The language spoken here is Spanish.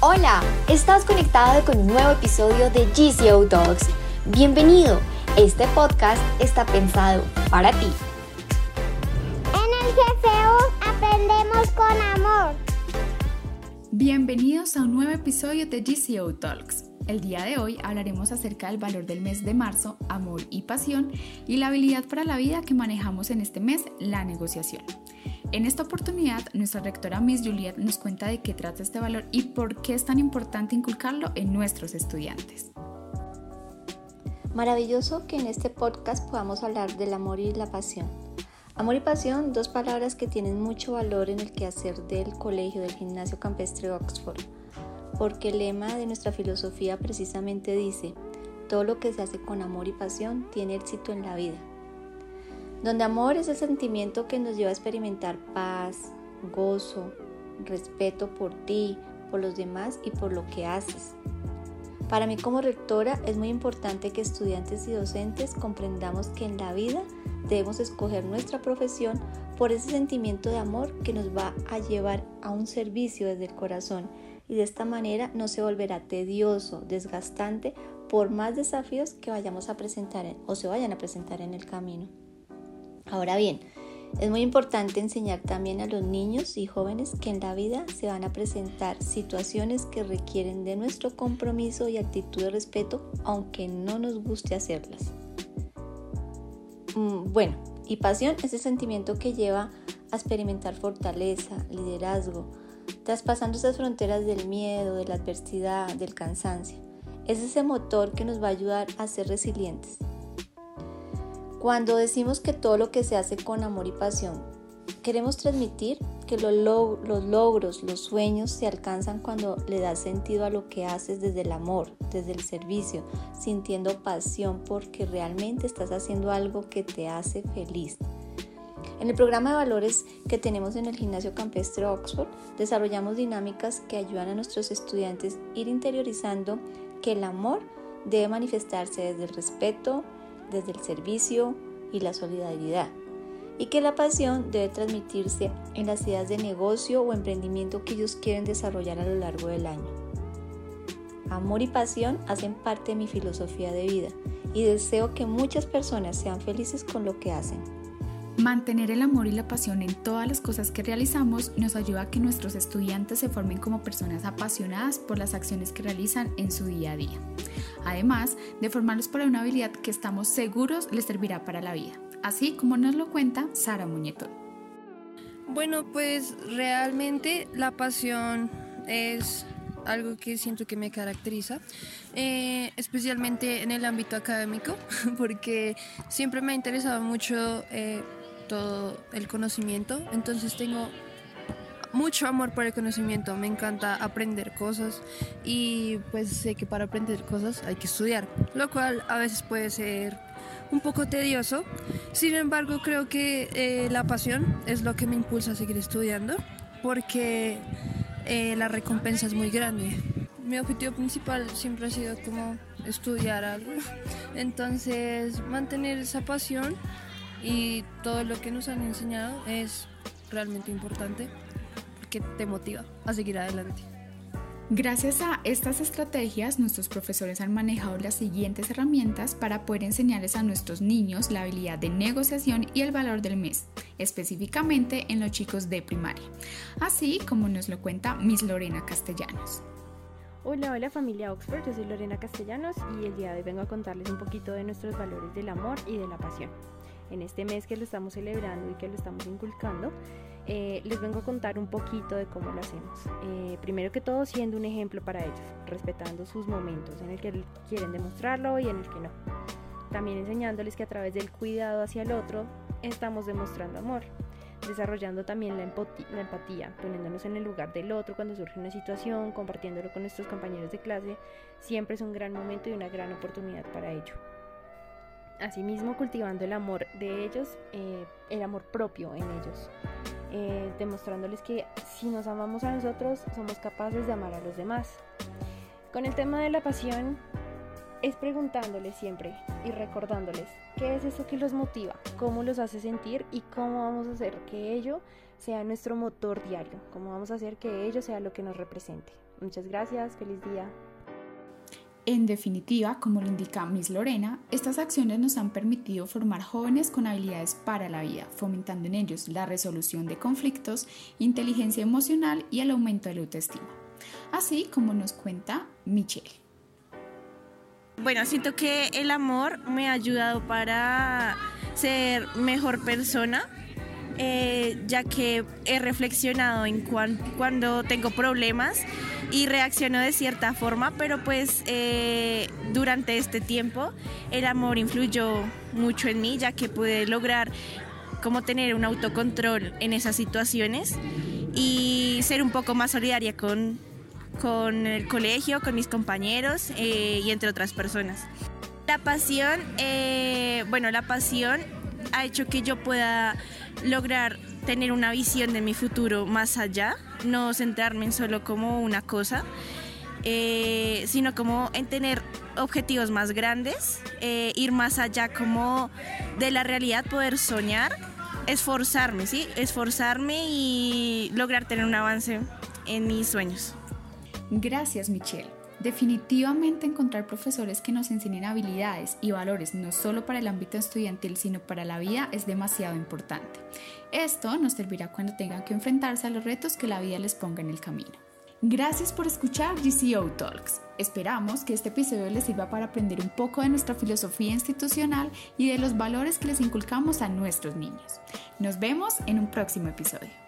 Hola, estás conectado con un nuevo episodio de GCO Talks. Bienvenido, este podcast está pensado para ti. En el GCU aprendemos con amor. Bienvenidos a un nuevo episodio de GCO Talks. El día de hoy hablaremos acerca del valor del mes de marzo, amor y pasión, y la habilidad para la vida que manejamos en este mes, la negociación. En esta oportunidad, nuestra rectora Miss Juliet nos cuenta de qué trata este valor y por qué es tan importante inculcarlo en nuestros estudiantes. Maravilloso que en este podcast podamos hablar del amor y la pasión. Amor y pasión, dos palabras que tienen mucho valor en el quehacer del colegio del gimnasio campestre Oxford, porque el lema de nuestra filosofía precisamente dice, todo lo que se hace con amor y pasión tiene éxito en la vida donde amor es el sentimiento que nos lleva a experimentar paz, gozo, respeto por ti, por los demás y por lo que haces. Para mí como rectora es muy importante que estudiantes y docentes comprendamos que en la vida debemos escoger nuestra profesión por ese sentimiento de amor que nos va a llevar a un servicio desde el corazón y de esta manera no se volverá tedioso, desgastante por más desafíos que vayamos a presentar o se vayan a presentar en el camino. Ahora bien, es muy importante enseñar también a los niños y jóvenes que en la vida se van a presentar situaciones que requieren de nuestro compromiso y actitud de respeto, aunque no nos guste hacerlas. Mm, bueno, y pasión es el sentimiento que lleva a experimentar fortaleza, liderazgo, traspasando esas fronteras del miedo, de la adversidad, del cansancio. Es ese motor que nos va a ayudar a ser resilientes. Cuando decimos que todo lo que se hace con amor y pasión, queremos transmitir que los, logros, los sueños se alcanzan cuando le das sentido a lo que haces desde el amor, desde el servicio, sintiendo pasión porque realmente estás haciendo algo que te hace feliz. En el programa de valores que tenemos en el gimnasio campestre Oxford, desarrollamos dinámicas que ayudan a nuestros estudiantes ir interiorizando que el amor debe manifestarse desde el respeto, desde el servicio y la solidaridad, y que la pasión debe transmitirse en las ideas de negocio o emprendimiento que ellos quieren desarrollar a lo largo del año. Amor y pasión hacen parte de mi filosofía de vida y deseo que muchas personas sean felices con lo que hacen. Mantener el amor y la pasión en todas las cosas que realizamos nos ayuda a que nuestros estudiantes se formen como personas apasionadas por las acciones que realizan en su día a día. Además de formarlos para una habilidad que estamos seguros les servirá para la vida, así como nos lo cuenta Sara Muñetón. Bueno, pues realmente la pasión es algo que siento que me caracteriza, eh, especialmente en el ámbito académico, porque siempre me ha interesado mucho eh, todo el conocimiento, entonces tengo mucho amor por el conocimiento, me encanta aprender cosas y pues sé que para aprender cosas hay que estudiar, lo cual a veces puede ser un poco tedioso, sin embargo creo que eh, la pasión es lo que me impulsa a seguir estudiando porque eh, la recompensa es muy grande. Mi objetivo principal siempre ha sido como estudiar algo, entonces mantener esa pasión y todo lo que nos han enseñado es realmente importante porque te motiva a seguir adelante. Gracias a estas estrategias, nuestros profesores han manejado las siguientes herramientas para poder enseñarles a nuestros niños la habilidad de negociación y el valor del mes, específicamente en los chicos de primaria, así como nos lo cuenta Miss Lorena Castellanos. Hola, hola familia Oxford, yo soy Lorena Castellanos y el día de hoy vengo a contarles un poquito de nuestros valores del amor y de la pasión en este mes que lo estamos celebrando y que lo estamos inculcando, eh, les vengo a contar un poquito de cómo lo hacemos. Eh, primero que todo, siendo un ejemplo para ellos, respetando sus momentos en el que quieren demostrarlo y en el que no. También enseñándoles que a través del cuidado hacia el otro estamos demostrando amor desarrollando también la, la, empatía, poniéndonos en el lugar del otro cuando surge una situación, compartiéndolo con nuestros compañeros de clase, siempre es un gran momento y una gran oportunidad para ello. Asimismo, cultivando el amor de ellos, eh, el amor propio en ellos, eh, demostrándoles que si nos amamos a nosotros, somos capaces de amar a los demás. Con el tema de la pasión, es preguntándoles siempre y recordándoles qué es eso que los motiva, cómo los hace sentir y cómo vamos a hacer que ello sea nuestro motor diario, cómo vamos a hacer que ello sea lo que nos represente. Muchas gracias, feliz día. En definitiva, como lo indica Miss Lorena, estas acciones nos han permitido formar jóvenes con habilidades para la vida, fomentando en ellos la resolución de conflictos, inteligencia emocional y el aumento de la autoestima. Así como nos cuenta Michelle. Bueno, siento que el amor me ha ayudado para ser mejor persona, eh, ya que he reflexionado en cuando tengo problemas y reacciono de cierta forma, pero pues eh, durante este tiempo el amor influyó mucho en mí, ya que pude lograr como tener un autocontrol en esas situaciones y ser un poco más solidaria con, con el colegio, con mis compañeros eh, y entre otras personas. La pasión, eh, bueno, la pasión ha hecho que yo pueda lograr tener una visión de mi futuro más allá, no centrarme en solo como una cosa, eh, sino como en tener objetivos más grandes, eh, ir más allá como de la realidad, poder soñar, esforzarme, ¿sí? Esforzarme y lograr tener un avance en mis sueños. Gracias, Michelle. Definitivamente encontrar profesores que nos enseñen habilidades y valores no solo para el ámbito estudiantil, sino para la vida es demasiado importante. Esto nos servirá cuando tengan que enfrentarse a los retos que la vida les ponga en el camino. Gracias por escuchar GCO Talks. Esperamos que este episodio les sirva para aprender un poco de nuestra filosofía institucional y de los valores que les inculcamos a nuestros niños. Nos vemos en un próximo episodio.